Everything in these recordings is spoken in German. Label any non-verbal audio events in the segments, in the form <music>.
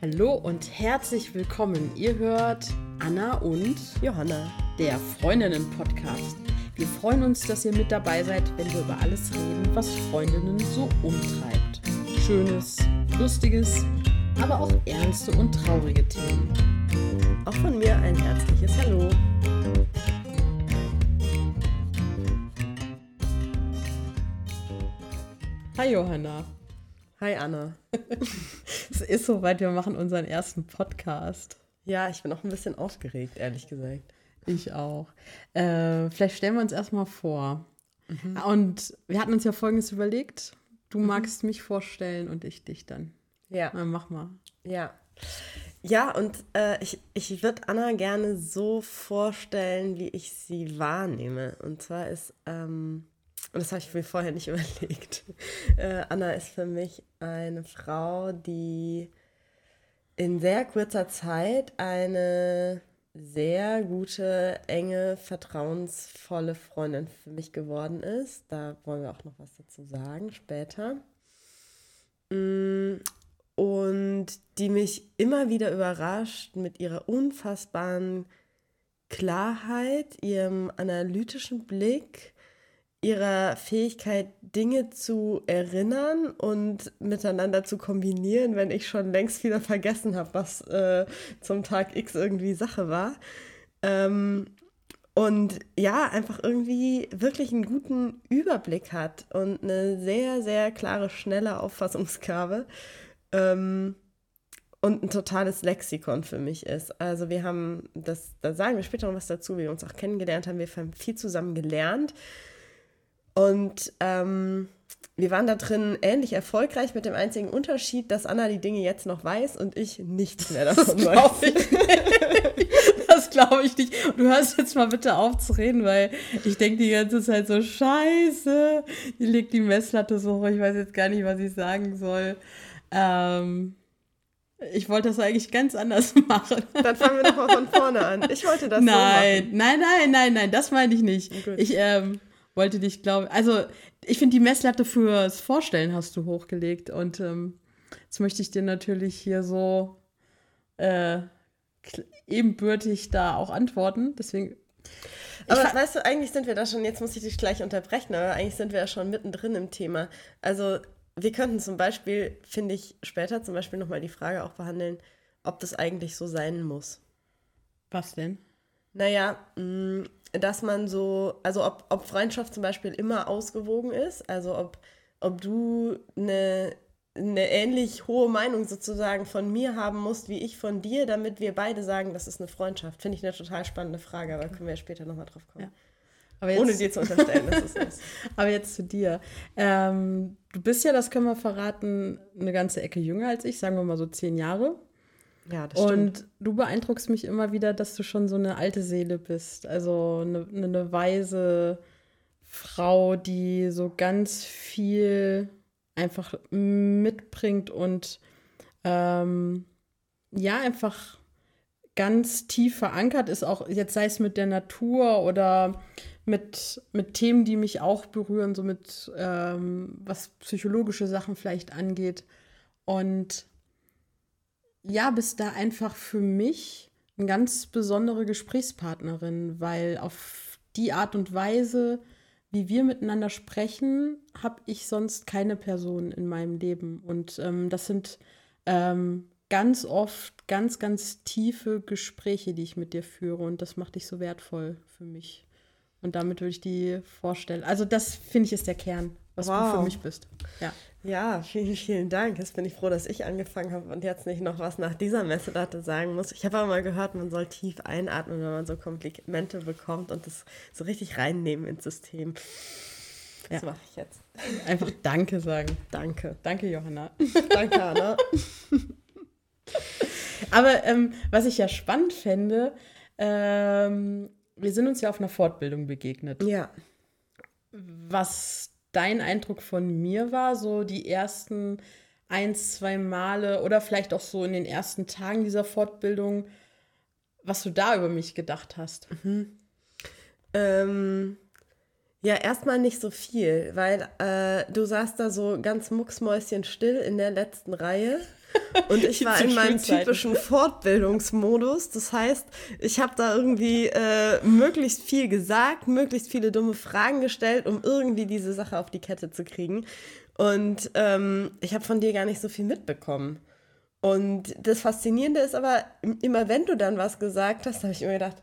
Hallo und herzlich willkommen. Ihr hört Anna und Johanna, der Freundinnen-Podcast. Wir freuen uns, dass ihr mit dabei seid, wenn wir über alles reden, was Freundinnen so umtreibt. Schönes, lustiges, aber auch ernste und traurige Themen. Auch von mir ein herzliches Hallo. Hi Johanna. Hi Anna. <laughs> es ist soweit, wir machen unseren ersten Podcast. Ja, ich bin auch ein bisschen aufgeregt, ehrlich gesagt. Ich auch. Äh, vielleicht stellen wir uns erstmal vor. Mhm. Und wir hatten uns ja Folgendes überlegt. Du mhm. magst mich vorstellen und ich dich dann. Ja. Dann mach mal. Ja. Ja, und äh, ich, ich würde Anna gerne so vorstellen, wie ich sie wahrnehme. Und zwar ist ähm, und das habe ich mir vorher nicht <laughs> überlegt. Äh, Anna ist für mich eine Frau, die in sehr kurzer Zeit eine sehr gute, enge, vertrauensvolle Freundin für mich geworden ist. Da wollen wir auch noch was dazu sagen später. Mm, und die mich immer wieder überrascht mit ihrer unfassbaren Klarheit, ihrem analytischen Blick ihrer Fähigkeit, Dinge zu erinnern und miteinander zu kombinieren, wenn ich schon längst wieder vergessen habe, was äh, zum Tag X irgendwie Sache war. Ähm, und ja, einfach irgendwie wirklich einen guten Überblick hat und eine sehr, sehr klare, schnelle Auffassungsgabe. Ähm, und ein totales Lexikon für mich ist. Also wir haben, das, da sagen wir später noch was dazu, wie wir uns auch kennengelernt haben, wir haben viel zusammen gelernt. Und ähm, wir waren da drin ähnlich erfolgreich mit dem einzigen Unterschied, dass Anna die Dinge jetzt noch weiß und ich nichts mehr davon weiß. <laughs> das glaube ich nicht. Du hörst jetzt mal bitte auf zu reden, weil ich denke die ganze Zeit so, scheiße, hier liegt die Messlatte so hoch, ich weiß jetzt gar nicht, was ich sagen soll. Ähm, ich wollte das eigentlich ganz anders <laughs> machen. Dann fangen wir doch mal von vorne an. Ich wollte das nein, so machen. Nein, nein, nein, nein, das meine ich nicht. Gut. Ich, ähm, wollte dich, glaube Also, ich finde, die Messlatte fürs Vorstellen hast du hochgelegt. Und ähm, jetzt möchte ich dir natürlich hier so äh, ebenbürtig da auch antworten. Deswegen. Aber weißt du, eigentlich sind wir da schon, jetzt muss ich dich gleich unterbrechen, aber eigentlich sind wir ja schon mittendrin im Thema. Also, wir könnten zum Beispiel, finde ich, später zum Beispiel nochmal die Frage auch behandeln, ob das eigentlich so sein muss. Was denn? Naja, mh, mm, dass man so, also ob, ob Freundschaft zum Beispiel immer ausgewogen ist, also ob, ob du eine, eine ähnlich hohe Meinung sozusagen von mir haben musst, wie ich von dir, damit wir beide sagen, das ist eine Freundschaft. Finde ich eine total spannende Frage, aber können wir ja später nochmal drauf kommen. Ja. Jetzt, Ohne dir zu unterstellen, dass es ist. <laughs> Aber jetzt zu dir. Ähm, du bist ja, das können wir verraten, eine ganze Ecke jünger als ich, sagen wir mal so zehn Jahre. Ja, das stimmt. Und du beeindruckst mich immer wieder, dass du schon so eine alte Seele bist. Also eine, eine weise Frau, die so ganz viel einfach mitbringt und ähm, ja, einfach ganz tief verankert ist, auch jetzt sei es mit der Natur oder mit, mit Themen, die mich auch berühren, so mit ähm, was psychologische Sachen vielleicht angeht. Und ja, bist da einfach für mich eine ganz besondere Gesprächspartnerin, weil auf die Art und Weise, wie wir miteinander sprechen, habe ich sonst keine Person in meinem Leben. Und ähm, das sind ähm, ganz oft ganz, ganz tiefe Gespräche, die ich mit dir führe. Und das macht dich so wertvoll für mich. Und damit würde ich die vorstellen. Also das finde ich ist der Kern, was wow. du für mich bist. Ja. Ja, vielen, vielen Dank. Jetzt bin ich froh, dass ich angefangen habe und jetzt nicht noch was nach dieser Messlatte sagen muss. Ich habe aber mal gehört, man soll tief einatmen, wenn man so Komplimente bekommt und das so richtig reinnehmen ins System. Das ja. mache ich jetzt. Einfach Danke sagen. Danke. Danke, Johanna. Danke, Anna. <laughs> aber ähm, was ich ja spannend fände, ähm, wir sind uns ja auf einer Fortbildung begegnet. Ja. Was dein Eindruck von mir war, so die ersten ein, zwei Male oder vielleicht auch so in den ersten Tagen dieser Fortbildung, was du da über mich gedacht hast. Mhm. Ähm, Ja, erstmal nicht so viel, weil äh, du saßt da so ganz mucksmäuschenstill in der letzten Reihe. Und ich <laughs> war in meinem typischen Fortbildungsmodus. Das heißt, ich habe da irgendwie äh, möglichst viel gesagt, möglichst viele dumme Fragen gestellt, um irgendwie diese Sache auf die Kette zu kriegen. Und ähm, ich habe von dir gar nicht so viel mitbekommen. Und das Faszinierende ist aber, immer wenn du dann was gesagt hast, habe ich immer gedacht,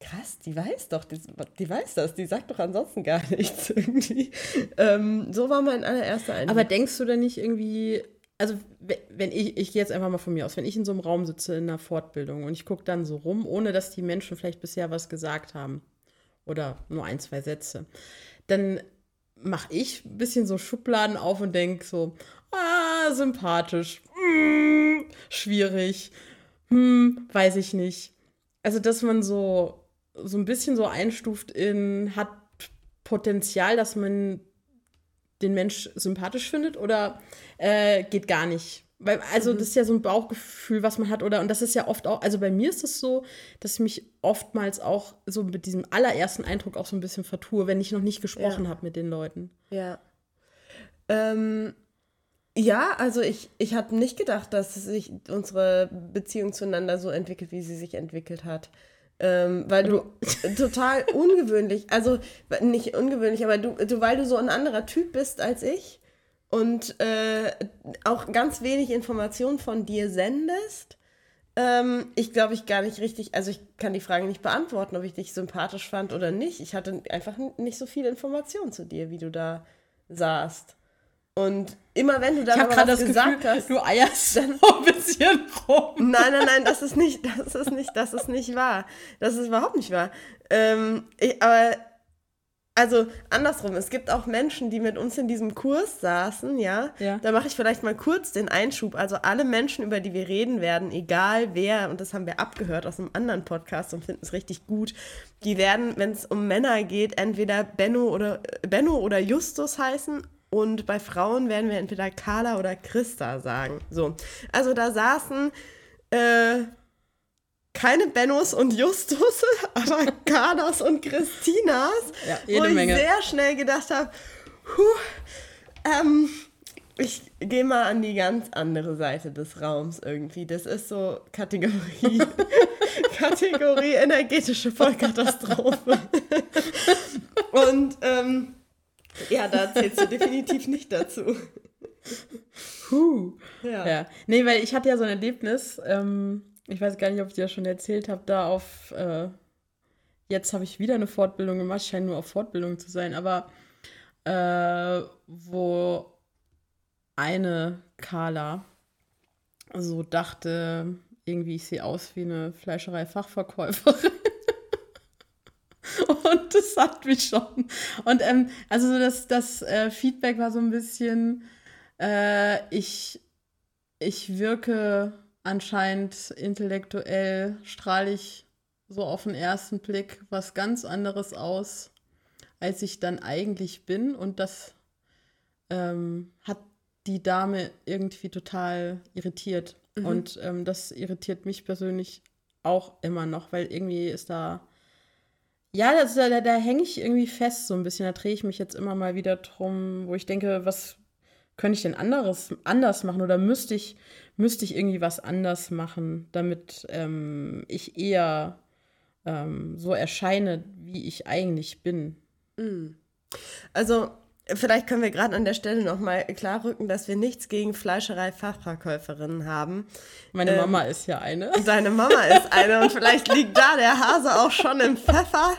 krass, die weiß doch, die, die, weiß das, die sagt doch ansonsten gar <laughs> nichts irgendwie. Ähm, so war mein allererster Eindruck. Aber denkst du denn nicht irgendwie, also wenn ich, ich gehe jetzt einfach mal von mir aus, wenn ich in so einem Raum sitze in einer Fortbildung und ich gucke dann so rum, ohne dass die Menschen vielleicht bisher was gesagt haben oder nur ein, zwei Sätze, dann mache ich ein bisschen so Schubladen auf und denke so, ah, sympathisch, hm, schwierig, hm, weiß ich nicht. Also, dass man so, so ein bisschen so einstuft in, hat Potenzial, dass man den Mensch sympathisch findet oder äh, geht gar nicht? Weil, also, mhm. das ist ja so ein Bauchgefühl, was man hat, oder? Und das ist ja oft auch, also bei mir ist es so, dass ich mich oftmals auch so mit diesem allerersten Eindruck auch so ein bisschen vertue, wenn ich noch nicht gesprochen ja. habe mit den Leuten. Ja. Ähm, ja, also ich, ich habe nicht gedacht, dass sich unsere Beziehung zueinander so entwickelt, wie sie sich entwickelt hat. Ähm, weil du <laughs> total ungewöhnlich, also nicht ungewöhnlich, aber du, du, weil du so ein anderer Typ bist als ich und äh, auch ganz wenig Informationen von dir sendest. Ähm, ich glaube, ich gar nicht richtig, also ich kann die Frage nicht beantworten, ob ich dich sympathisch fand oder nicht. Ich hatte einfach nicht so viel Informationen zu dir, wie du da saßt. Und immer wenn du da was das gesagt Gefühl, hast, du eierst dann ein bisschen rum. Nein, nein, nein, das ist nicht, das ist nicht, das ist nicht wahr. Das ist überhaupt nicht wahr. Ähm, ich, aber also andersrum, es gibt auch Menschen, die mit uns in diesem Kurs saßen, ja. ja. Da mache ich vielleicht mal kurz den Einschub. Also alle Menschen, über die wir reden werden, egal wer, und das haben wir abgehört aus einem anderen Podcast und finden es richtig gut, die werden, wenn es um Männer geht, entweder Benno oder Benno oder Justus heißen und bei Frauen werden wir entweder Carla oder Christa sagen. So. Also da saßen äh, keine Bennos und Justus, <laughs> aber Carlas und Christinas. Ja, jede wo ich Menge. sehr schnell gedacht habe, ähm, ich gehe mal an die ganz andere Seite des Raums irgendwie. Das ist so Kategorie, <laughs> Kategorie energetische Vollkatastrophe. Und ähm, ja, da zählst du definitiv nicht dazu. Huh. Ja. ja. Nee, weil ich hatte ja so ein Erlebnis, ähm, ich weiß gar nicht, ob ich dir schon erzählt habe, da auf, äh, jetzt habe ich wieder eine Fortbildung gemacht, scheint nur auf Fortbildung zu sein, aber äh, wo eine Carla so dachte, irgendwie ich sehe aus wie eine Fleischerei-Fachverkäuferin. <laughs> Und das hat mich schon. Und ähm, also das, das äh, Feedback war so ein bisschen, äh, ich, ich wirke anscheinend intellektuell, strahle ich so auf den ersten Blick was ganz anderes aus, als ich dann eigentlich bin. Und das ähm, hat die Dame irgendwie total irritiert. Mhm. Und ähm, das irritiert mich persönlich auch immer noch, weil irgendwie ist da ja, das, da, da hänge ich irgendwie fest so ein bisschen. Da drehe ich mich jetzt immer mal wieder drum, wo ich denke, was könnte ich denn anderes, anders machen oder müsste ich, müsste ich irgendwie was anders machen, damit ähm, ich eher ähm, so erscheine, wie ich eigentlich bin. Mhm. Also Vielleicht können wir gerade an der Stelle nochmal klarrücken, dass wir nichts gegen Fleischerei-Fachverkäuferinnen haben. Meine ähm, Mama ist ja eine. <laughs> Deine Mama ist eine und vielleicht liegt da der Hase auch schon im Pfeffer.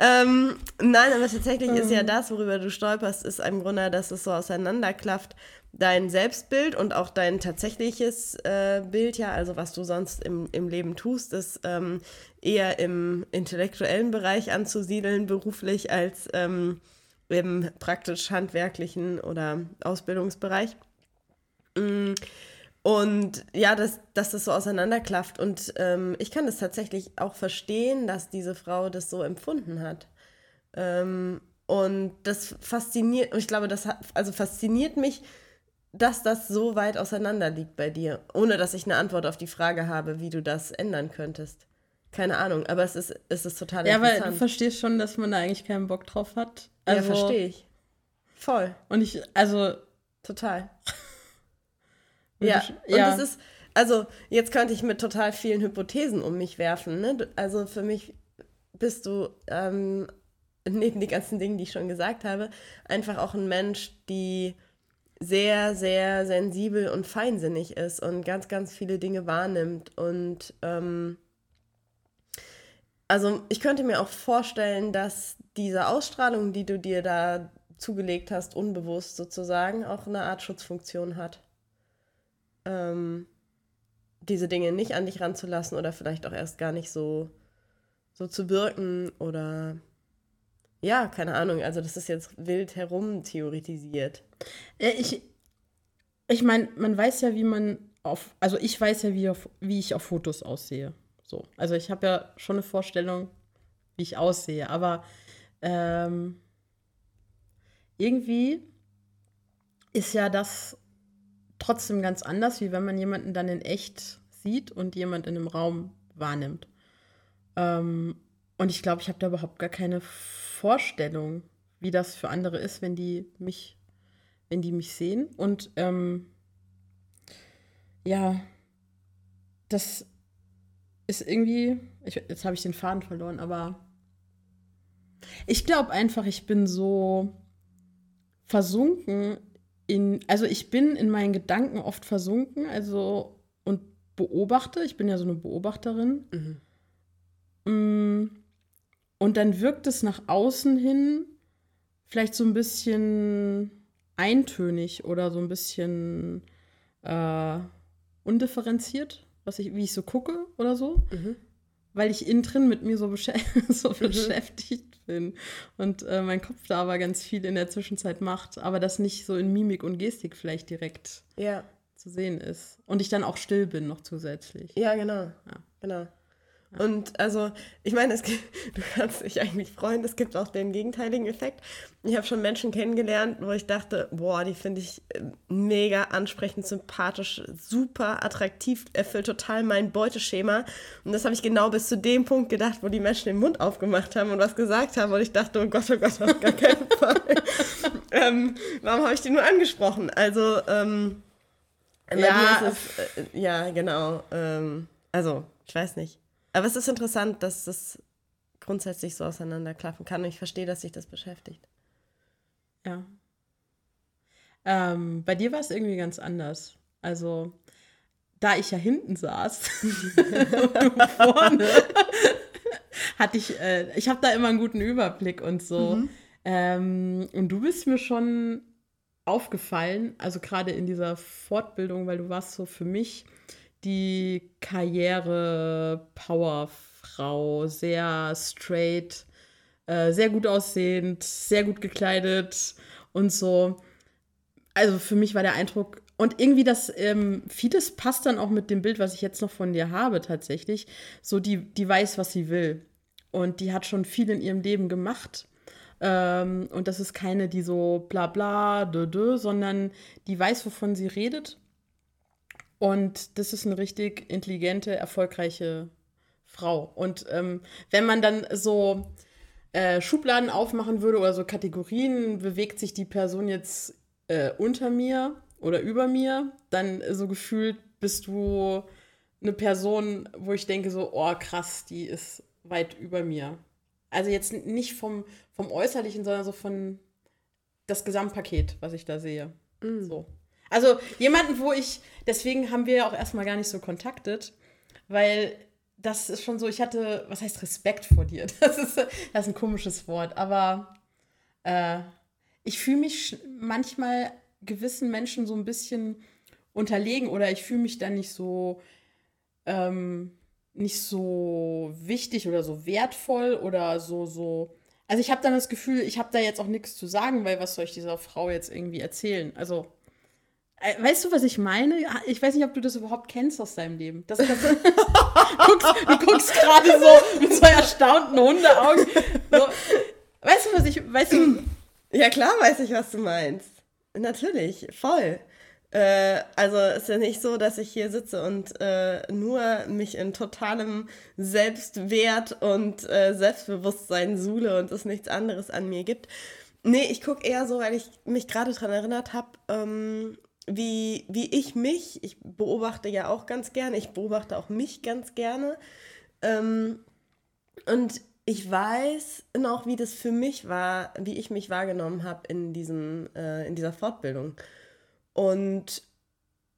Ähm, nein, aber tatsächlich ist ja ähm. das, worüber du stolperst, ist im Grunde, dass es so auseinanderklafft. Dein Selbstbild und auch dein tatsächliches äh, Bild, ja, also was du sonst im, im Leben tust, ist ähm, eher im intellektuellen Bereich anzusiedeln, beruflich als ähm, im praktisch handwerklichen oder Ausbildungsbereich. Mm, und ja, dass, dass das so auseinanderklafft. Und ähm, ich kann das tatsächlich auch verstehen, dass diese Frau das so empfunden hat. Ähm, und das fasziniert, ich glaube, das hat, also fasziniert mich, dass das so weit auseinander liegt bei dir, ohne dass ich eine Antwort auf die Frage habe, wie du das ändern könntest. Keine Ahnung, aber es ist, es ist total ja, interessant. Ja, aber du verstehst schon, dass man da eigentlich keinen Bock drauf hat. Also, ja, verstehe ich. Voll. Und ich, also. Total. <laughs> ja, und ja. es ist, also jetzt könnte ich mit total vielen Hypothesen um mich werfen. Ne? Also für mich bist du ähm, neben den ganzen Dingen, die ich schon gesagt habe, einfach auch ein Mensch, die sehr, sehr sensibel und feinsinnig ist und ganz, ganz viele Dinge wahrnimmt. Und ähm, also ich könnte mir auch vorstellen, dass diese Ausstrahlung, die du dir da zugelegt hast, unbewusst sozusagen, auch eine Art Schutzfunktion hat. Ähm, diese Dinge nicht an dich ranzulassen oder vielleicht auch erst gar nicht so, so zu wirken oder ja, keine Ahnung, also das ist jetzt wild herum theoretisiert. Ich, ich meine, man weiß ja, wie man auf, also ich weiß ja, wie, auf, wie ich auf Fotos aussehe. So. Also ich habe ja schon eine Vorstellung, wie ich aussehe, aber ähm, irgendwie ist ja das trotzdem ganz anders, wie wenn man jemanden dann in echt sieht und jemand in einem Raum wahrnimmt. Ähm, und ich glaube, ich habe da überhaupt gar keine Vorstellung, wie das für andere ist, wenn die mich, wenn die mich sehen. Und ähm, ja, das ist irgendwie, ich, jetzt habe ich den Faden verloren, aber ich glaube einfach, ich bin so versunken in, also ich bin in meinen Gedanken oft versunken, also und beobachte, ich bin ja so eine Beobachterin. Mhm. Mm, und dann wirkt es nach außen hin vielleicht so ein bisschen eintönig oder so ein bisschen äh, undifferenziert, was ich, wie ich so gucke oder so. Mhm. Weil ich innen drin mit mir so, besch <laughs> so mhm. beschäftigt bin und äh, mein Kopf da aber ganz viel in der Zwischenzeit macht, aber das nicht so in Mimik und Gestik vielleicht direkt ja. zu sehen ist. Und ich dann auch still bin noch zusätzlich. Ja, genau. Ja. Genau. Und also, ich meine, es gibt, <laughs> du kannst dich eigentlich freuen, es gibt auch den gegenteiligen Effekt. Ich habe schon Menschen kennengelernt, wo ich dachte, boah, die finde ich äh, mega ansprechend, sympathisch, super attraktiv, erfüllt total mein Beuteschema. Und das habe ich genau bis zu dem Punkt gedacht, wo die Menschen den Mund aufgemacht haben und was gesagt haben. Und ich dachte, oh Gott, oh Gott, auf gar keinen <laughs> Fall. ähm, warum habe ich die nur angesprochen? Also, ähm, ja, es, äh, ja, genau. Ähm, also, ich weiß nicht. Aber es ist interessant, dass das grundsätzlich so auseinanderklaffen kann. Und ich verstehe, dass sich das beschäftigt. Ja. Ähm, bei dir war es irgendwie ganz anders. Also, da ich ja hinten saß <laughs> <laughs> vorne, hatte ich, äh, ich habe da immer einen guten Überblick und so. Mhm. Ähm, und du bist mir schon aufgefallen, also gerade in dieser Fortbildung, weil du warst so für mich die Karriere-Powerfrau, sehr straight, äh, sehr gut aussehend, sehr gut gekleidet und so. Also für mich war der Eindruck, und irgendwie das, ähm, vieles passt dann auch mit dem Bild, was ich jetzt noch von dir habe, tatsächlich. So, die, die weiß, was sie will. Und die hat schon viel in ihrem Leben gemacht. Ähm, und das ist keine, die so bla bla, dö, dö, sondern die weiß, wovon sie redet und das ist eine richtig intelligente, erfolgreiche Frau. Und ähm, wenn man dann so äh, Schubladen aufmachen würde oder so Kategorien, bewegt sich die Person jetzt äh, unter mir oder über mir, dann so gefühlt bist du eine Person, wo ich denke so, oh krass, die ist weit über mir. Also jetzt nicht vom, vom Äußerlichen, sondern so von das Gesamtpaket, was ich da sehe. Mm. So. Also jemanden, wo ich, deswegen haben wir ja auch erstmal gar nicht so kontaktet, weil das ist schon so, ich hatte, was heißt Respekt vor dir? <laughs> Das ist, das ist ein komisches Wort, aber äh, ich fühle mich manchmal gewissen Menschen so ein bisschen unterlegen oder ich fühle mich dann nicht so, ähm, nicht so wichtig oder so wertvoll oder so, so. Also ich habe dann das Gefühl, ich habe da jetzt auch nichts zu sagen, weil was soll ich dieser Frau jetzt irgendwie erzählen? Also weißt du, was ich meine? Ich weiß nicht, ob du das überhaupt kennst aus deinem Leben. Das, das, <laughs> du guckst gerade so mit so erstaunten Hundeaugen. So. Weißt du, was ich. Weißt du, ja, klar weiß ich, was du meinst. Natürlich, voll. Äh, also ist ja nicht so, dass ich hier sitze und äh, nur mich in totalem Selbstwert und äh, Selbstbewusstsein suhle und es nichts anderes an mir gibt. Nee, ich gucke eher so, weil ich mich gerade daran erinnert habe, ähm, wie, wie ich mich, ich beobachte ja auch ganz gerne, ich beobachte auch mich ganz gerne. Ähm, und ich weiß noch, wie das für mich war, wie ich mich wahrgenommen habe in, äh, in dieser Fortbildung. Und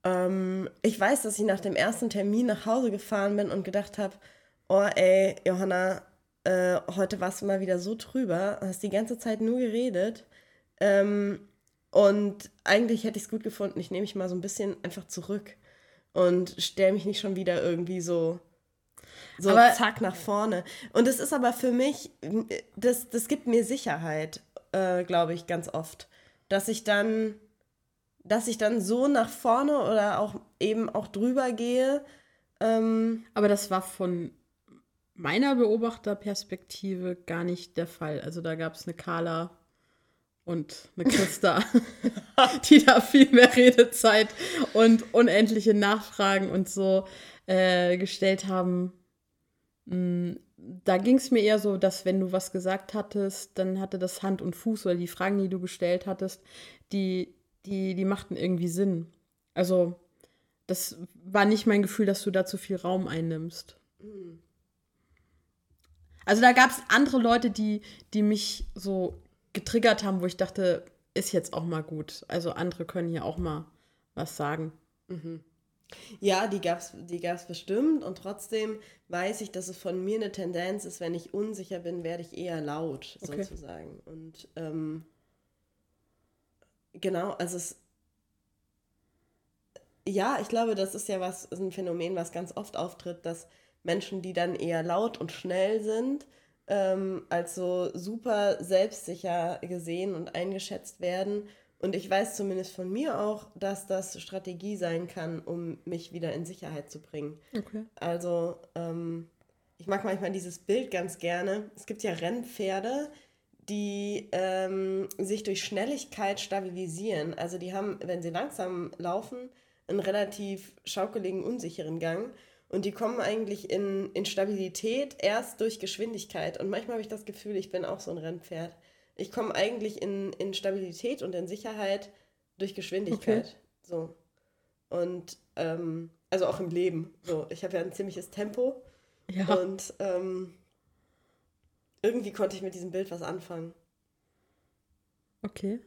ähm, ich weiß, dass ich nach dem ersten Termin nach Hause gefahren bin und gedacht habe, oh ey, Johanna, äh, heute warst du mal wieder so drüber, hast die ganze Zeit nur geredet. Ähm, und eigentlich hätte ich es gut gefunden, ich nehme mich mal so ein bisschen einfach zurück und stelle mich nicht schon wieder irgendwie so, so aber, zack nach vorne. Und es ist aber für mich, das, das gibt mir Sicherheit, äh, glaube ich, ganz oft, dass ich dann, dass ich dann so nach vorne oder auch eben auch drüber gehe. Ähm, aber das war von meiner Beobachterperspektive gar nicht der Fall. Also da gab es eine Carla und eine Christa, <laughs> die da viel mehr Redezeit und unendliche Nachfragen und so äh, gestellt haben. Mm, da ging es mir eher so, dass wenn du was gesagt hattest, dann hatte das Hand und Fuß oder die Fragen, die du gestellt hattest, die, die, die machten irgendwie Sinn. Also das war nicht mein Gefühl, dass du da zu viel Raum einnimmst. Mhm. Also da gab es andere Leute, die, die mich so getriggert haben, wo ich dachte, ist jetzt auch mal gut. Also andere können hier auch mal was sagen. Mhm. Ja, die gab es die gab's bestimmt und trotzdem weiß ich, dass es von mir eine Tendenz ist, wenn ich unsicher bin, werde ich eher laut, okay. sozusagen. Und ähm, genau, also es. Ja, ich glaube, das ist ja was, ist ein Phänomen, was ganz oft auftritt, dass Menschen, die dann eher laut und schnell sind, ähm, als so super selbstsicher gesehen und eingeschätzt werden. Und ich weiß zumindest von mir auch, dass das Strategie sein kann, um mich wieder in Sicherheit zu bringen. Okay. Also ähm, ich mag manchmal dieses Bild ganz gerne. Es gibt ja Rennpferde, die ähm, sich durch Schnelligkeit stabilisieren. Also die haben, wenn sie langsam laufen, einen relativ schaukeligen, unsicheren Gang. Und die kommen eigentlich in, in Stabilität erst durch Geschwindigkeit. Und manchmal habe ich das Gefühl, ich bin auch so ein Rennpferd. Ich komme eigentlich in, in Stabilität und in Sicherheit durch Geschwindigkeit. Okay. So. Und ähm, also auch im Leben. So, ich habe ja ein ziemliches Tempo. Ja. Und ähm, irgendwie konnte ich mit diesem Bild was anfangen. Okay.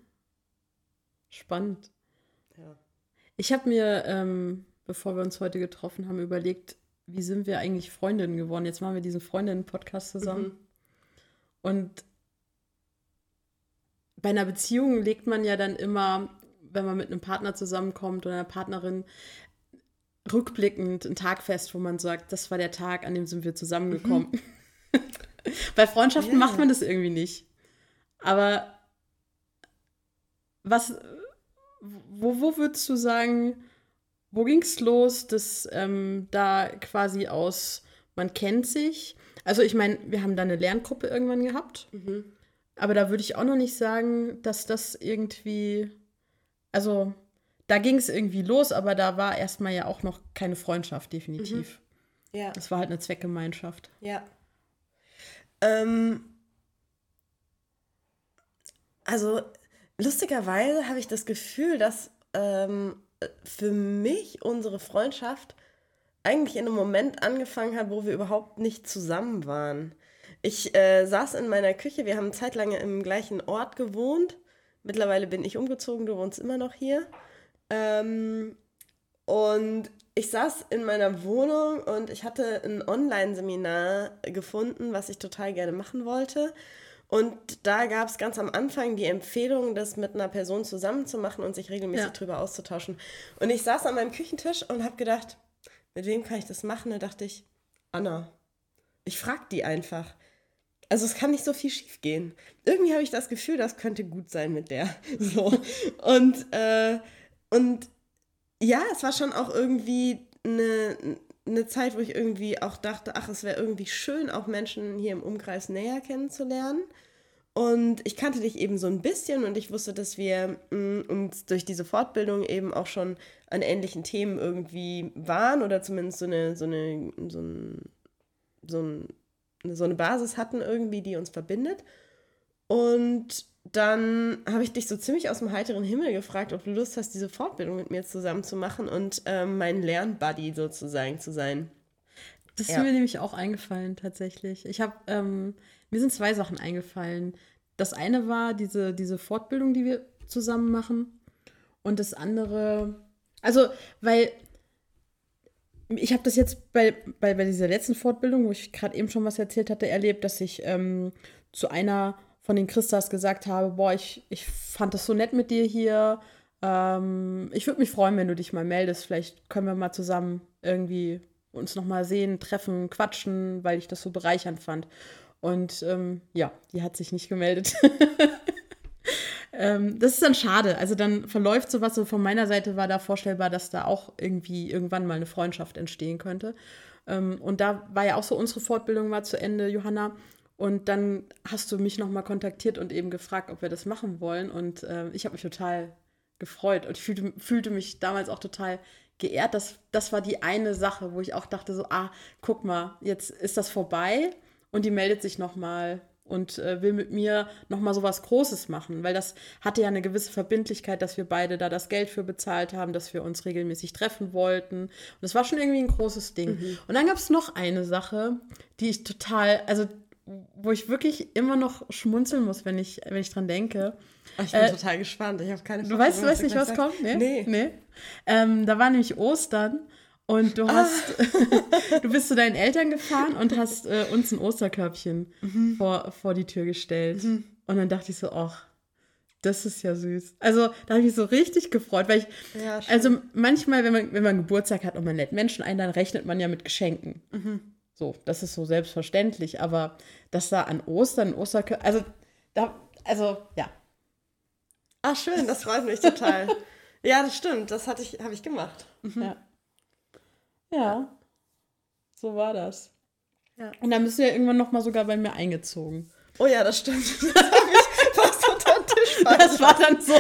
Spannend. Ja. Ich habe mir ähm, bevor wir uns heute getroffen haben, überlegt, wie sind wir eigentlich Freundinnen geworden? Jetzt machen wir diesen Freundinnen-Podcast zusammen. Mhm. Und bei einer Beziehung legt man ja dann immer, wenn man mit einem Partner zusammenkommt oder einer Partnerin, rückblickend einen Tag fest, wo man sagt, das war der Tag, an dem sind wir zusammengekommen. Mhm. <laughs> bei Freundschaften yeah. macht man das irgendwie nicht. Aber was, wo, wo würdest du sagen, wo ging es los, dass ähm, da quasi aus, man kennt sich. Also ich meine, wir haben da eine Lerngruppe irgendwann gehabt. Mhm. Aber da würde ich auch noch nicht sagen, dass das irgendwie, also da ging es irgendwie los, aber da war erstmal ja auch noch keine Freundschaft, definitiv. Mhm. Ja. Das war halt eine Zweckgemeinschaft. Ja. Ähm, also lustigerweise habe ich das Gefühl, dass ähm, für mich unsere Freundschaft eigentlich in einem Moment angefangen hat, wo wir überhaupt nicht zusammen waren. Ich äh, saß in meiner Küche, wir haben zeitlang im gleichen Ort gewohnt. Mittlerweile bin ich umgezogen, du wohnst immer noch hier. Ähm, und ich saß in meiner Wohnung und ich hatte ein Online-Seminar gefunden, was ich total gerne machen wollte. Und da gab es ganz am Anfang die Empfehlung, das mit einer Person zusammen zu machen und sich regelmäßig ja. drüber auszutauschen. Und ich saß an meinem Küchentisch und habe gedacht, mit wem kann ich das machen? Da dachte ich, Anna. Ich frag die einfach. Also es kann nicht so viel schief gehen. Irgendwie habe ich das Gefühl, das könnte gut sein mit der. <laughs> So. Und, äh, und ja, es war schon auch irgendwie eine, eine Zeit, wo ich irgendwie auch dachte, ach, es wäre irgendwie schön, auch Menschen hier im Umkreis näher kennenzulernen. Und ich kannte dich eben so ein bisschen und ich wusste, dass wir mh, mm, uns durch diese Fortbildung eben auch schon an ähnlichen Themen irgendwie waren oder zumindest so eine, so eine, so ein, so, ein, so eine Basis hatten irgendwie, die uns verbindet. Und dann habe ich dich so ziemlich aus dem heiteren Himmel gefragt, ob du Lust hast, diese Fortbildung mit mir zusammen zu machen und ähm, mein Lernbuddy sozusagen zu sein. Das ist ja. mir nämlich auch eingefallen, tatsächlich. Ich habe, ähm, mir sind zwei Sachen eingefallen. Das eine war diese, diese Fortbildung, die wir zusammen machen. Und das andere, also, weil ich habe das jetzt bei, bei, bei dieser letzten Fortbildung, wo ich gerade eben schon was erzählt hatte, erlebt, dass ich ähm, zu einer von den Christas gesagt habe, boah, ich, ich fand das so nett mit dir hier. Ähm, ich würde mich freuen, wenn du dich mal meldest. Vielleicht können wir mal zusammen irgendwie uns nochmal sehen, treffen, quatschen, weil ich das so bereichernd fand. Und ähm, ja, die hat sich nicht gemeldet. <laughs> ähm, das ist dann schade. Also dann verläuft sowas. So von meiner Seite war da vorstellbar, dass da auch irgendwie irgendwann mal eine Freundschaft entstehen könnte. Ähm, und da war ja auch so, unsere Fortbildung war zu Ende, Johanna. Und dann hast du mich nochmal kontaktiert und eben gefragt, ob wir das machen wollen. Und äh, ich habe mich total gefreut und ich fühlte, fühlte mich damals auch total geehrt. Das, das war die eine Sache, wo ich auch dachte, so, ah, guck mal, jetzt ist das vorbei und die meldet sich nochmal und äh, will mit mir nochmal so was Großes machen, weil das hatte ja eine gewisse Verbindlichkeit, dass wir beide da das Geld für bezahlt haben, dass wir uns regelmäßig treffen wollten. Und das war schon irgendwie ein großes Ding. Mhm. Und dann gab es noch eine Sache, die ich total, also wo ich wirklich immer noch schmunzeln muss, wenn ich, wenn ich dran denke. Oh, ich bin äh, total gespannt. Ich habe keine Du weißt, du weißt nicht, was kommt? Nee. nee. nee. Ähm, da war nämlich Ostern und du ah. hast, ah. <laughs> <laughs> du bist zu deinen Eltern gefahren und hast äh, uns ein Osterkörbchen mhm. vor, vor die Tür gestellt. Mhm. Und dann dachte ich so, ach, das ist ja süß. Also da habe ich mich so richtig gefreut, weil ich, ja, also manchmal, wenn man, wenn man Geburtstag hat und man lädt Menschen ein, dann rechnet man ja mit Geschenken. Mhm. So, das ist so selbstverständlich, aber dass da an Ostern, Osterkirche, also da, also ja. Ach schön, das freut mich total. ja, das stimmt, das hatte ich, habe ich gemacht. Mhm. Ja. Ja, so war das. Ja. Und dann bist du ja irgendwann noch mal sogar bei mir eingezogen. Oh ja, das stimmt. Das habe ich fast unter den Tisch Das war dann so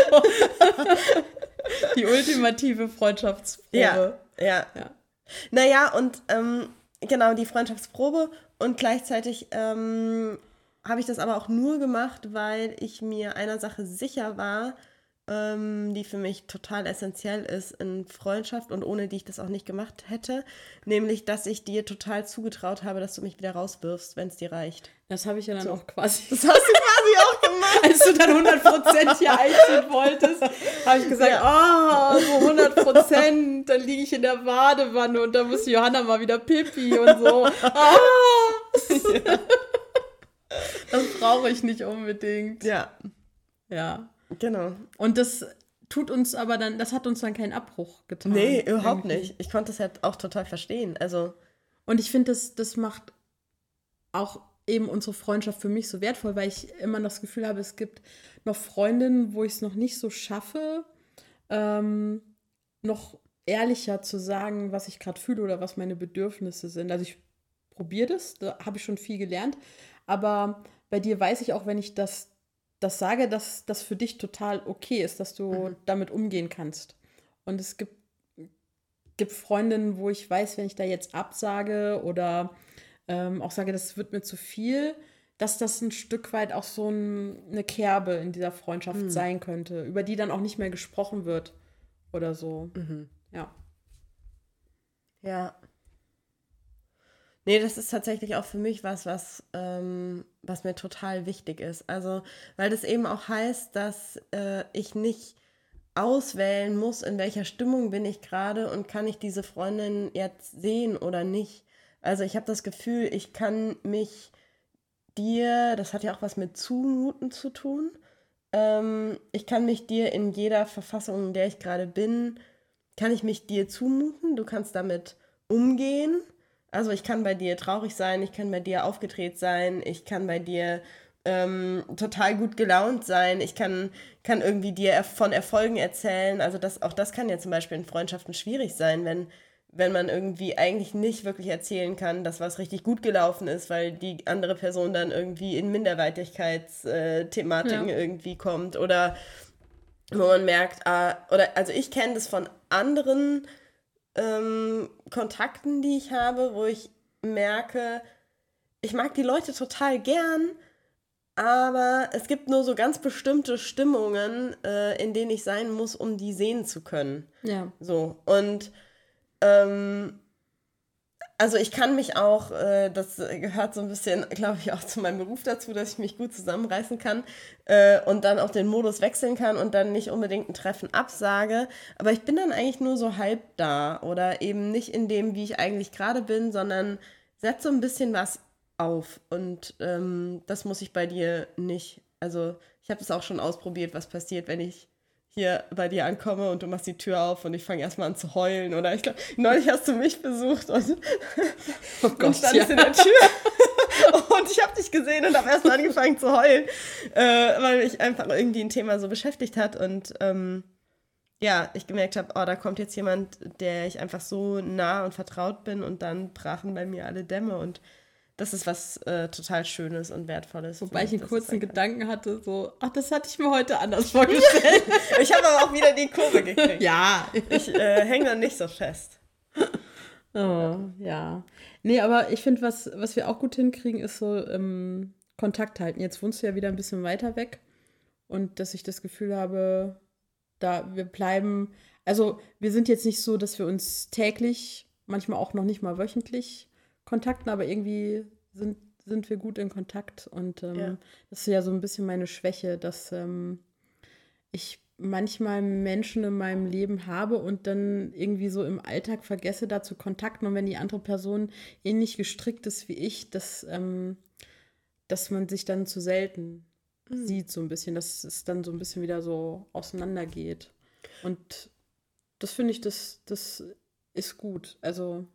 die ultimative Freundschaftsprobe. Ja, ja. ja. Naja, und ähm, genau, die Freundschaftsprobe und gleichzeitig ähm, habe ich das aber auch nur gemacht, weil ich mir einer Sache sicher war, ähm, die für mich total essentiell ist in Freundschaft und ohne die ich das auch nicht gemacht hätte, nämlich, dass ich dir total zugetraut habe, dass du mich wieder rauswirfst, wenn es dir reicht. Das habe ich ja dann so. auch quasi. Das hast du quasi auch gemacht. <laughs> Als du dann 100% hier einziehen wolltest, habe ich gesagt, ah, ja. oh, so 100%, dann liege ich in der Badewanne und dann muss Johanna mal wieder pipi und so. Ah. Ja. <laughs> Das brauche ich nicht unbedingt. Ja. Ja. Genau. Und das tut uns aber dann, das hat uns dann keinen Abbruch getan. Nee, überhaupt irgendwie. nicht. Ich konnte es halt auch total verstehen. Also. Und ich finde, das, das macht auch eben unsere Freundschaft für mich so wertvoll, weil ich immer das Gefühl habe, es gibt noch Freundinnen, wo ich es noch nicht so schaffe, ähm, noch ehrlicher zu sagen, was ich gerade fühle oder was meine Bedürfnisse sind. Also ich probiere das, da habe ich schon viel gelernt, aber bei dir weiß ich auch, wenn ich das das sage, dass das für dich total okay ist, dass du mhm. damit umgehen kannst. Und es gibt, gibt Freundinnen, wo ich weiß, wenn ich da jetzt absage oder ähm, auch sage, das wird mir zu viel, dass das ein Stück weit auch so ein, eine Kerbe in dieser Freundschaft mhm. sein könnte, über die dann auch nicht mehr gesprochen wird oder so. Mhm. Ja. Ja. Nee, das ist tatsächlich auch für mich was, was, ähm, was mir total wichtig ist. Also, weil das eben auch heißt, dass äh, ich nicht auswählen muss, in welcher Stimmung bin ich gerade und kann ich diese Freundin jetzt sehen oder nicht. Also ich habe das Gefühl, ich kann mich dir, das hat ja auch was mit Zumuten zu tun, ähm, ich kann mich dir in jeder Verfassung, in der ich gerade bin, kann ich mich dir zumuten, du kannst damit umgehen also ich kann bei dir traurig sein, ich kann bei dir aufgedreht sein, ich kann bei dir ähm, total gut gelaunt sein, ich kann, kann irgendwie dir von Erfolgen erzählen. Also das, auch das kann ja zum Beispiel in Freundschaften schwierig sein, wenn, wenn man irgendwie eigentlich nicht wirklich erzählen kann, dass was richtig gut gelaufen ist, weil die andere Person dann irgendwie in Minderwertigkeitsthematiken ja. irgendwie kommt oder wo man merkt, ah, oder also ich kenne das von anderen ähm, Kontakten, die ich habe, wo ich merke, ich mag die Leute total gern, aber es gibt nur so ganz bestimmte Stimmungen, äh, in denen ich sein muss, um die sehen zu können. Ja. So. Und ähm, also ich kann mich auch, äh, das gehört so ein bisschen, glaube ich, auch zu meinem Beruf dazu, dass ich mich gut zusammenreißen kann äh, und dann auch den Modus wechseln kann und dann nicht unbedingt ein Treffen absage. Aber ich bin dann eigentlich nur so halb da oder eben nicht in dem, wie ich eigentlich gerade bin, sondern setze so ein bisschen was auf. Und ähm, das muss ich bei dir nicht. Also ich habe es auch schon ausprobiert, was passiert, wenn ich hier bei dir ankomme und du machst die Tür auf und ich fange erstmal an zu heulen. Oder ich glaube, neulich hast du mich besucht und, oh <laughs> Gott, und standest ja. in der Tür. <laughs> und ich habe dich gesehen und habe erstmal angefangen zu heulen, äh, weil mich einfach irgendwie ein Thema so beschäftigt hat. Und ähm, ja, ich gemerkt habe, oh, da kommt jetzt jemand, der ich einfach so nah und vertraut bin und dann brachen bei mir alle Dämme und das ist was äh, total Schönes und Wertvolles. Wobei ich einen kurzen Gedanken hatte, so, ach, das hatte ich mir heute anders <laughs> vorgestellt. <laughs> ich habe aber auch wieder die Kurve gekriegt. Ja. Ich äh, hänge dann nicht so fest. Oh, ja. Nee, aber ich finde, was, was wir auch gut hinkriegen, ist so ähm, Kontakt halten. Jetzt wohnst du ja wieder ein bisschen weiter weg und dass ich das Gefühl habe, da wir bleiben, also wir sind jetzt nicht so, dass wir uns täglich, manchmal auch noch nicht mal wöchentlich Kontakten, aber irgendwie sind, sind wir gut in Kontakt. Und ähm, ja. das ist ja so ein bisschen meine Schwäche, dass ähm, ich manchmal Menschen in meinem Leben habe und dann irgendwie so im Alltag vergesse, da zu kontakten. Und wenn die andere Person ähnlich gestrickt ist wie ich, dass, ähm, dass man sich dann zu selten mhm. sieht, so ein bisschen, dass es dann so ein bisschen wieder so auseinandergeht. Und das finde ich, das, das ist gut. Also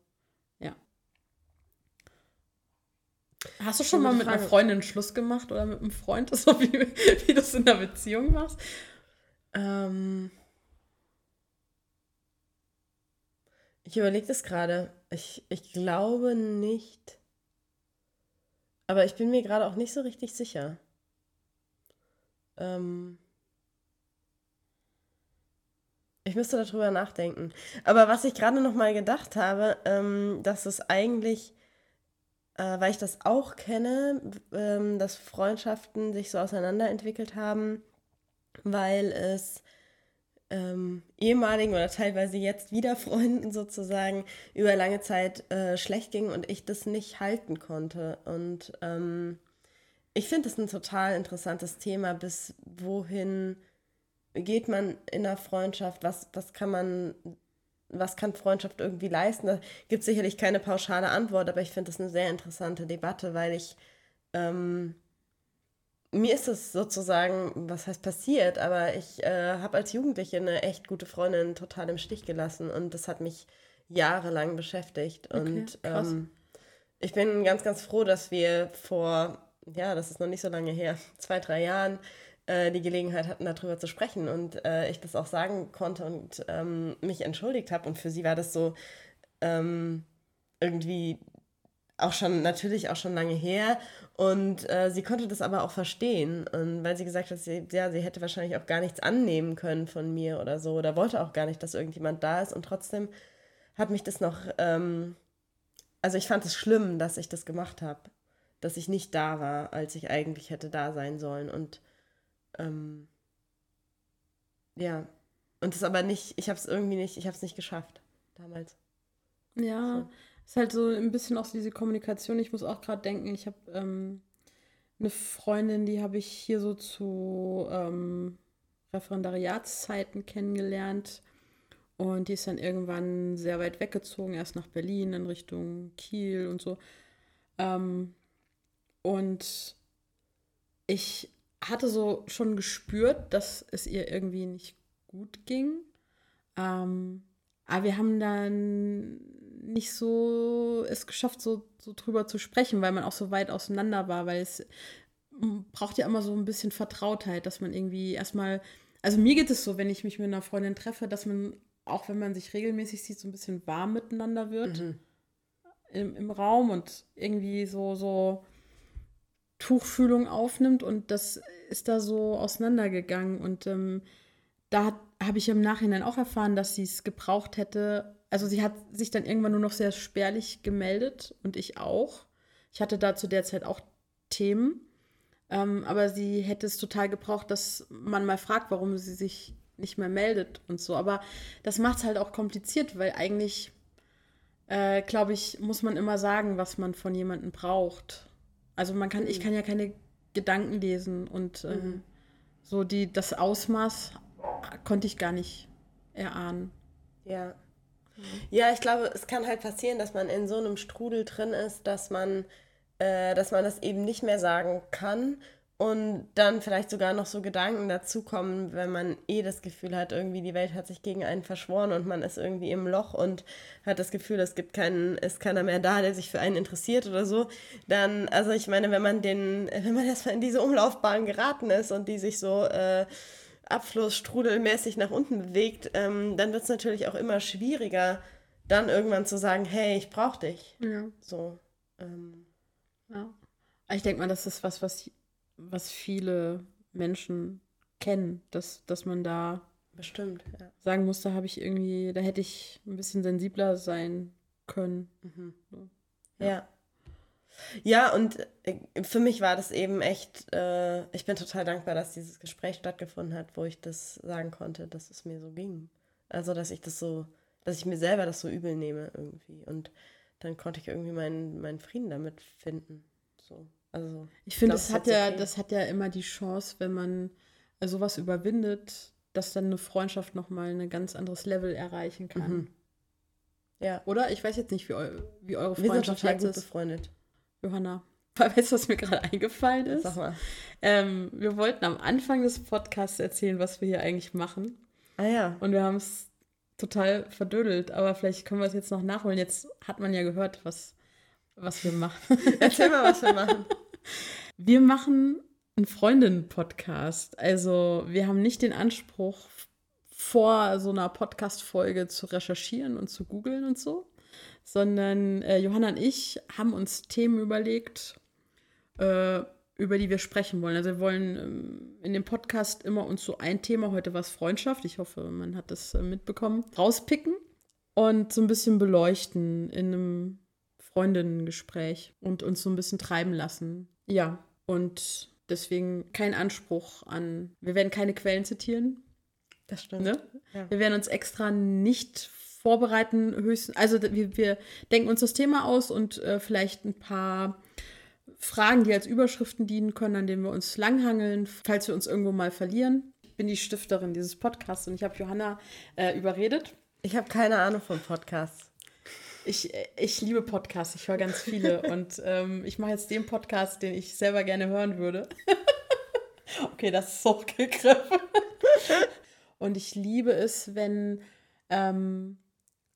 Hast du schon mal mit Frage. einer Freundin Schluss gemacht oder mit einem Freund, <laughs> so wie, wie du es in der Beziehung machst? Ähm ich überlege das gerade. Ich, ich glaube nicht. Aber ich bin mir gerade auch nicht so richtig sicher. Ähm ich müsste darüber nachdenken. Aber was ich gerade noch mal gedacht habe, ähm, dass es eigentlich äh, weil ich das auch kenne, ähm, dass Freundschaften sich so auseinanderentwickelt haben, weil es ähm, ehemaligen oder teilweise jetzt wieder <laughs> Freunden sozusagen über lange Zeit äh, schlecht ging und ich das nicht halten konnte. Und ähm, ich finde es ein total interessantes Thema, bis wohin geht man in einer Freundschaft, was, was kann man was kann Freundschaft irgendwie leisten? Da gibt es sicherlich keine pauschale Antwort, aber ich finde das eine sehr interessante Debatte, weil ich, ähm, mir ist es sozusagen, was heißt passiert, aber ich äh, habe als Jugendliche eine echt gute Freundin total im Stich gelassen und das hat mich jahrelang beschäftigt. Okay, und ähm, ich bin ganz, ganz froh, dass wir vor, ja, das ist noch nicht so lange her, zwei, drei Jahren, äh, die Gelegenheit hatten, darüber zu sprechen und äh, ich das auch sagen konnte und ähm, mich entschuldigt habe. Und für sie war das so ähm, irgendwie auch schon, natürlich auch schon lange her. Und äh, sie konnte das aber auch verstehen. Und weil sie gesagt hat, sie, ja, sie hätte wahrscheinlich auch gar nichts annehmen können von mir oder so. Oder wollte auch gar nicht, dass irgendjemand da ist. Und trotzdem hat mich das noch, ähm, also ich fand es schlimm, dass ich das gemacht habe. Dass ich nicht da war, als ich eigentlich hätte da sein sollen. Und ähm, ja, und das aber nicht, ich habe es irgendwie nicht, ich habe es nicht geschafft damals. Ja, so. ist halt so ein bisschen auch diese Kommunikation. Ich muss auch gerade denken, ich habe ähm, eine Freundin, die habe ich hier so zu ähm, Referendariatszeiten kennengelernt. Und die ist dann irgendwann sehr weit weggezogen, erst nach Berlin, in Richtung Kiel und so. Ähm, und ich hatte so schon gespürt, dass es ihr irgendwie nicht gut ging. Ähm, aber wir haben dann nicht so es geschafft, so, so drüber zu sprechen, weil man auch so weit auseinander war, weil es braucht ja immer so ein bisschen Vertrautheit, dass man irgendwie erstmal, also mir geht es so, wenn ich mich mit einer Freundin treffe, dass man auch wenn man sich regelmäßig sieht, so ein bisschen warm miteinander wird mhm. im, im Raum und irgendwie so, so Tuchfühlung aufnimmt und das ist da so auseinandergegangen. Und ähm, da habe ich im Nachhinein auch erfahren, dass sie es gebraucht hätte. Also sie hat sich dann irgendwann nur noch sehr spärlich gemeldet und ich auch. Ich hatte da zu der Zeit auch Themen, ähm, aber sie hätte es total gebraucht, dass man mal fragt, warum sie sich nicht mehr meldet und so. Aber das macht es halt auch kompliziert, weil eigentlich, äh, glaube ich, muss man immer sagen, was man von jemandem braucht. Also man kann, mhm. ich kann ja keine Gedanken lesen und ähm, mhm. so die, das Ausmaß konnte ich gar nicht erahnen. Ja. Ja, ich glaube, es kann halt passieren, dass man in so einem Strudel drin ist, dass man, äh, dass man das eben nicht mehr sagen kann und dann vielleicht sogar noch so Gedanken dazukommen, wenn man eh das Gefühl hat, irgendwie die Welt hat sich gegen einen verschworen und man ist irgendwie im Loch und hat das Gefühl, es gibt keinen, ist keiner mehr da, der sich für einen interessiert oder so, dann, also ich meine, wenn man den, <laughs> wenn man erstmal in diese Umlaufbahn geraten ist und die sich so äh, abflussstrudelmäßig nach unten bewegt, ähm, dann wird es natürlich auch immer schwieriger, dann irgendwann zu sagen, hey, ich brauche dich. Ja. So. Ähm. Ja. Ich denke mal, das ist was, was was viele Menschen kennen, dass, dass man da bestimmt ja. sagen muss, da habe ich irgendwie, da hätte ich ein bisschen sensibler sein können. Mhm. Ja. ja. Ja, und äh, für mich war das eben echt, äh, ich bin total dankbar, dass dieses Gespräch stattgefunden hat, wo ich das sagen konnte, dass es mir so ging. Also, dass ich das so, dass ich mir selber das so übel nehme irgendwie. Und dann konnte ich irgendwie meinen, meinen Frieden damit finden. So. Also, ich finde, das hat ja, okay. das hat ja immer die Chance, wenn man äh, sowas überwindet, dass dann eine Freundschaft nochmal ein ganz anderes Level erreichen kann. Mhm. Ja. Oder? Ich weiß jetzt nicht, wie, eu wie eure Freundschaft Wir sind jetzt gut befreundet. Johanna, <laughs> weißt du, was mir gerade eingefallen ist? Sag mal. Ähm, wir wollten am Anfang des Podcasts erzählen, was wir hier eigentlich machen. Ah ja. Und wir haben es total verdödelt, aber vielleicht können wir es jetzt noch nachholen. Jetzt hat man ja gehört, was, was wir machen. Erzähl mal, was wir <laughs> machen. Wir machen einen Freundinnen-Podcast. Also wir haben nicht den Anspruch, vor so einer Podcast-Folge zu recherchieren und zu googeln und so, sondern äh, Johanna und ich haben uns Themen überlegt, äh, über die wir sprechen wollen. Also wir wollen ähm, in dem Podcast immer uns so ein Thema, heute was Freundschaft, ich hoffe, man hat das äh, mitbekommen, rauspicken und so ein bisschen beleuchten in einem Freundinnengespräch und uns so ein bisschen treiben lassen. Ja, und deswegen kein Anspruch an, wir werden keine Quellen zitieren. Das stimmt. Ne? Ja. Wir werden uns extra nicht vorbereiten, höchstens, also wir, wir denken uns das Thema aus und äh, vielleicht ein paar Fragen, die als Überschriften dienen können, an denen wir uns langhangeln, falls wir uns irgendwo mal verlieren. Ich bin die Stifterin dieses Podcasts und ich habe Johanna äh, überredet. Ich habe keine Ahnung von Podcasts. Ich, ich liebe Podcasts, ich höre ganz viele <laughs> und ähm, ich mache jetzt den Podcast, den ich selber gerne hören würde. <laughs> okay, das ist hochgegriffen. <laughs> und ich liebe es, wenn ähm,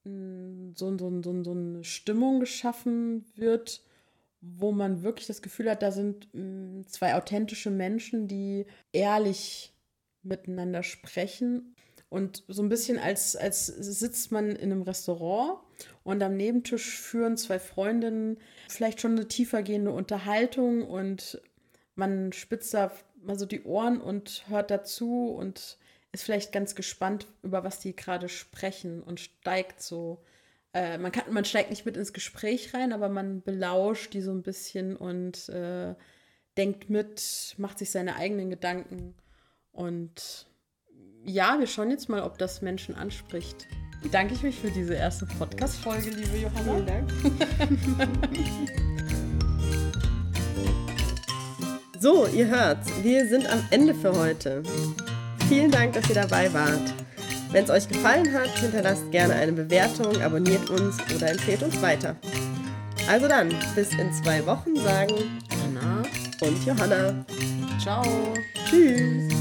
so, so, so, so eine Stimmung geschaffen wird, wo man wirklich das Gefühl hat, da sind mh, zwei authentische Menschen, die ehrlich miteinander sprechen und so ein bisschen als, als sitzt man in einem Restaurant und am Nebentisch führen zwei Freundinnen vielleicht schon eine tiefergehende Unterhaltung und man spitzt da mal so die Ohren und hört dazu und ist vielleicht ganz gespannt, über was die gerade sprechen und steigt so. Äh, man, kann, man steigt nicht mit ins Gespräch rein, aber man belauscht die so ein bisschen und äh, denkt mit, macht sich seine eigenen Gedanken und ja, wir schauen jetzt mal, ob das Menschen anspricht. Danke ich mich für diese erste Podcast-Folge, liebe Johanna. Vielen Dank. <laughs> so, ihr hört, wir sind am Ende für heute. Vielen Dank, dass ihr dabei wart. Wenn es euch gefallen hat, hinterlasst gerne eine Bewertung, abonniert uns oder empfehlt uns weiter. Also dann, bis in zwei Wochen sagen Anna und Johanna. Ciao. Tschüss.